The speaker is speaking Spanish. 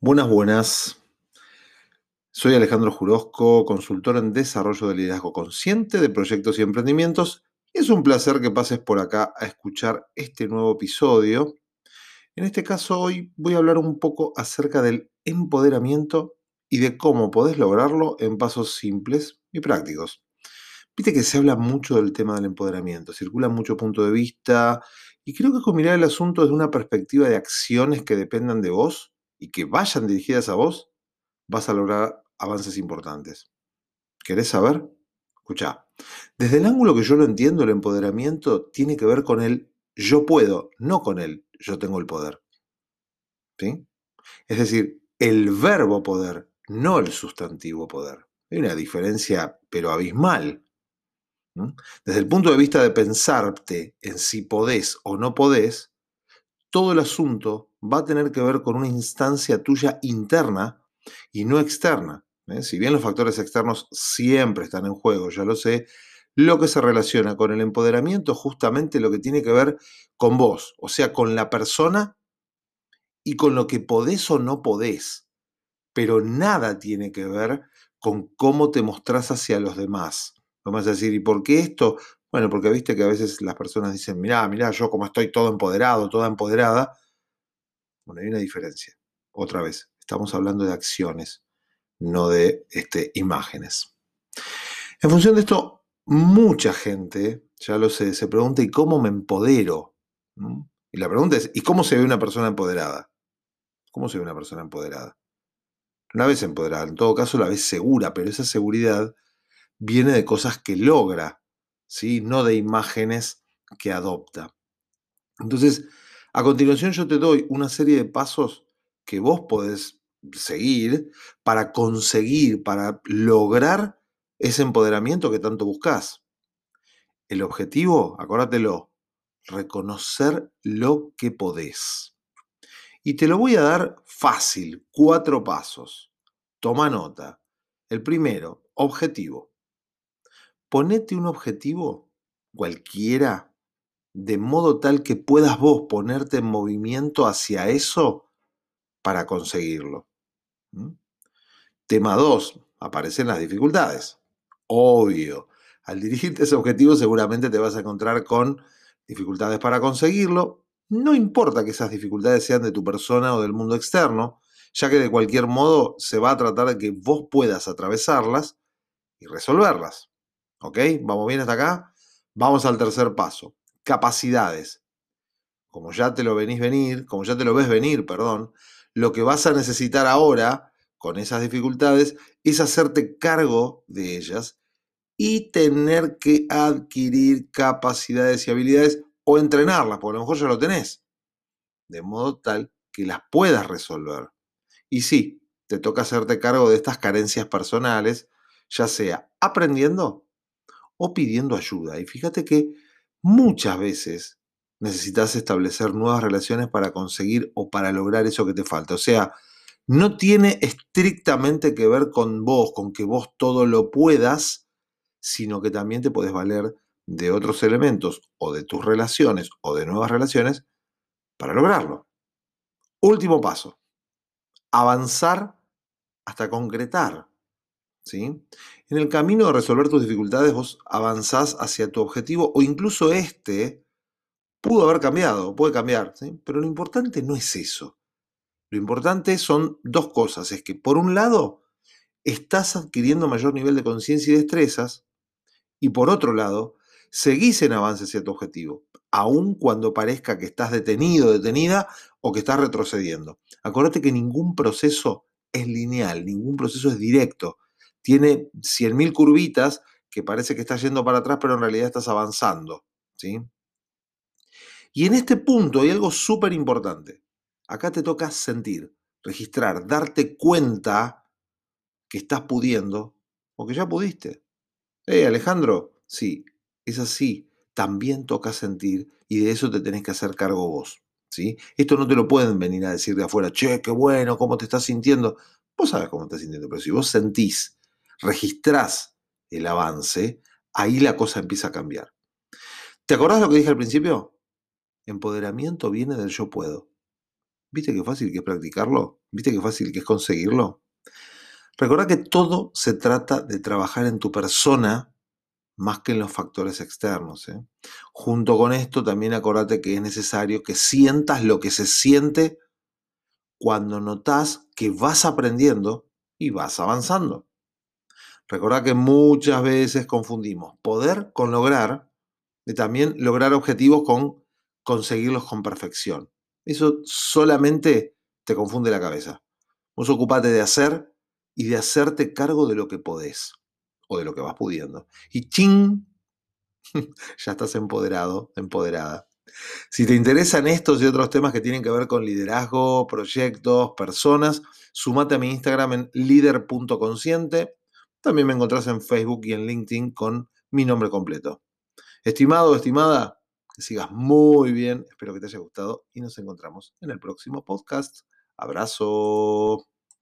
Buenas, buenas. Soy Alejandro Jurosco, consultor en desarrollo de liderazgo consciente de proyectos y emprendimientos. Es un placer que pases por acá a escuchar este nuevo episodio. En este caso, hoy voy a hablar un poco acerca del empoderamiento y de cómo podés lograrlo en pasos simples y prácticos. Viste que se habla mucho del tema del empoderamiento, circula mucho punto de vista y creo que con mirar el asunto desde una perspectiva de acciones que dependan de vos y que vayan dirigidas a vos, vas a lograr avances importantes. ¿Querés saber? Escucha, desde el ángulo que yo lo entiendo, el empoderamiento tiene que ver con el yo puedo, no con el yo tengo el poder. ¿Sí? Es decir, el verbo poder, no el sustantivo poder. Hay una diferencia, pero abismal. Desde el punto de vista de pensarte en si podés o no podés, todo el asunto va a tener que ver con una instancia tuya interna y no externa. ¿eh? Si bien los factores externos siempre están en juego, ya lo sé, lo que se relaciona con el empoderamiento es justamente lo que tiene que ver con vos, o sea, con la persona y con lo que podés o no podés, pero nada tiene que ver con cómo te mostrás hacia los demás. Vamos a decir, ¿y por qué esto? Bueno, porque viste que a veces las personas dicen, mirá, mirá, yo como estoy todo empoderado, toda empoderada. Bueno, hay una diferencia. Otra vez, estamos hablando de acciones, no de este, imágenes. En función de esto, mucha gente, ya lo sé, se pregunta, ¿y cómo me empodero? Y la pregunta es, ¿y cómo se ve una persona empoderada? ¿Cómo se ve una persona empoderada? Una vez empoderada, en todo caso la vez segura, pero esa seguridad viene de cosas que logra, ¿sí? no de imágenes que adopta. Entonces, a continuación yo te doy una serie de pasos que vos podés seguir para conseguir, para lograr ese empoderamiento que tanto buscas. El objetivo, acórdatelo, reconocer lo que podés. Y te lo voy a dar fácil, cuatro pasos. Toma nota. El primero, objetivo ponete un objetivo, cualquiera, de modo tal que puedas vos ponerte en movimiento hacia eso para conseguirlo. Tema 2. Aparecen las dificultades. Obvio. Al dirigirte a ese objetivo seguramente te vas a encontrar con dificultades para conseguirlo. No importa que esas dificultades sean de tu persona o del mundo externo, ya que de cualquier modo se va a tratar de que vos puedas atravesarlas y resolverlas. ¿Ok? ¿Vamos bien hasta acá? Vamos al tercer paso. Capacidades. Como ya te lo venís venir, como ya te lo ves venir, perdón, lo que vas a necesitar ahora con esas dificultades es hacerte cargo de ellas y tener que adquirir capacidades y habilidades o entrenarlas, porque a lo mejor ya lo tenés, de modo tal que las puedas resolver. Y sí, te toca hacerte cargo de estas carencias personales, ya sea aprendiendo o pidiendo ayuda. Y fíjate que muchas veces necesitas establecer nuevas relaciones para conseguir o para lograr eso que te falta. O sea, no tiene estrictamente que ver con vos, con que vos todo lo puedas, sino que también te puedes valer de otros elementos o de tus relaciones o de nuevas relaciones para lograrlo. Último paso, avanzar hasta concretar. En el camino de resolver tus dificultades vos avanzás hacia tu objetivo o incluso este pudo haber cambiado, puede cambiar, pero lo importante no es eso. Lo importante son dos cosas, es que por un lado estás adquiriendo mayor nivel de conciencia y destrezas y por otro lado seguís en avance hacia tu objetivo, aun cuando parezca que estás detenido, detenida o que estás retrocediendo. Acuérdate que ningún proceso es lineal, ningún proceso es directo tiene 100.000 curvitas que parece que estás yendo para atrás, pero en realidad estás avanzando. ¿sí? Y en este punto hay algo súper importante. Acá te toca sentir, registrar, darte cuenta que estás pudiendo o que ya pudiste. Eh, Alejandro, sí, es así. También toca sentir y de eso te tenés que hacer cargo vos. ¿sí? Esto no te lo pueden venir a decir de afuera, che, qué bueno, cómo te estás sintiendo. Vos sabes cómo te estás sintiendo, pero si vos sentís registrás el avance, ahí la cosa empieza a cambiar. ¿Te acordás lo que dije al principio? Empoderamiento viene del yo puedo. ¿Viste qué fácil que es practicarlo? ¿Viste qué fácil que es conseguirlo? Recuerda que todo se trata de trabajar en tu persona más que en los factores externos. ¿eh? Junto con esto, también acordate que es necesario que sientas lo que se siente cuando notas que vas aprendiendo y vas avanzando. Recuerda que muchas veces confundimos poder con lograr y también lograr objetivos con conseguirlos con perfección. Eso solamente te confunde la cabeza. Vos ocupate de hacer y de hacerte cargo de lo que podés o de lo que vas pudiendo. Y ching, ya estás empoderado, empoderada. Si te interesan estos y otros temas que tienen que ver con liderazgo, proyectos, personas, sumate a mi Instagram en líder.consciente. También me encontrás en Facebook y en LinkedIn con mi nombre completo. Estimado, estimada, que sigas muy bien, espero que te haya gustado y nos encontramos en el próximo podcast. Abrazo.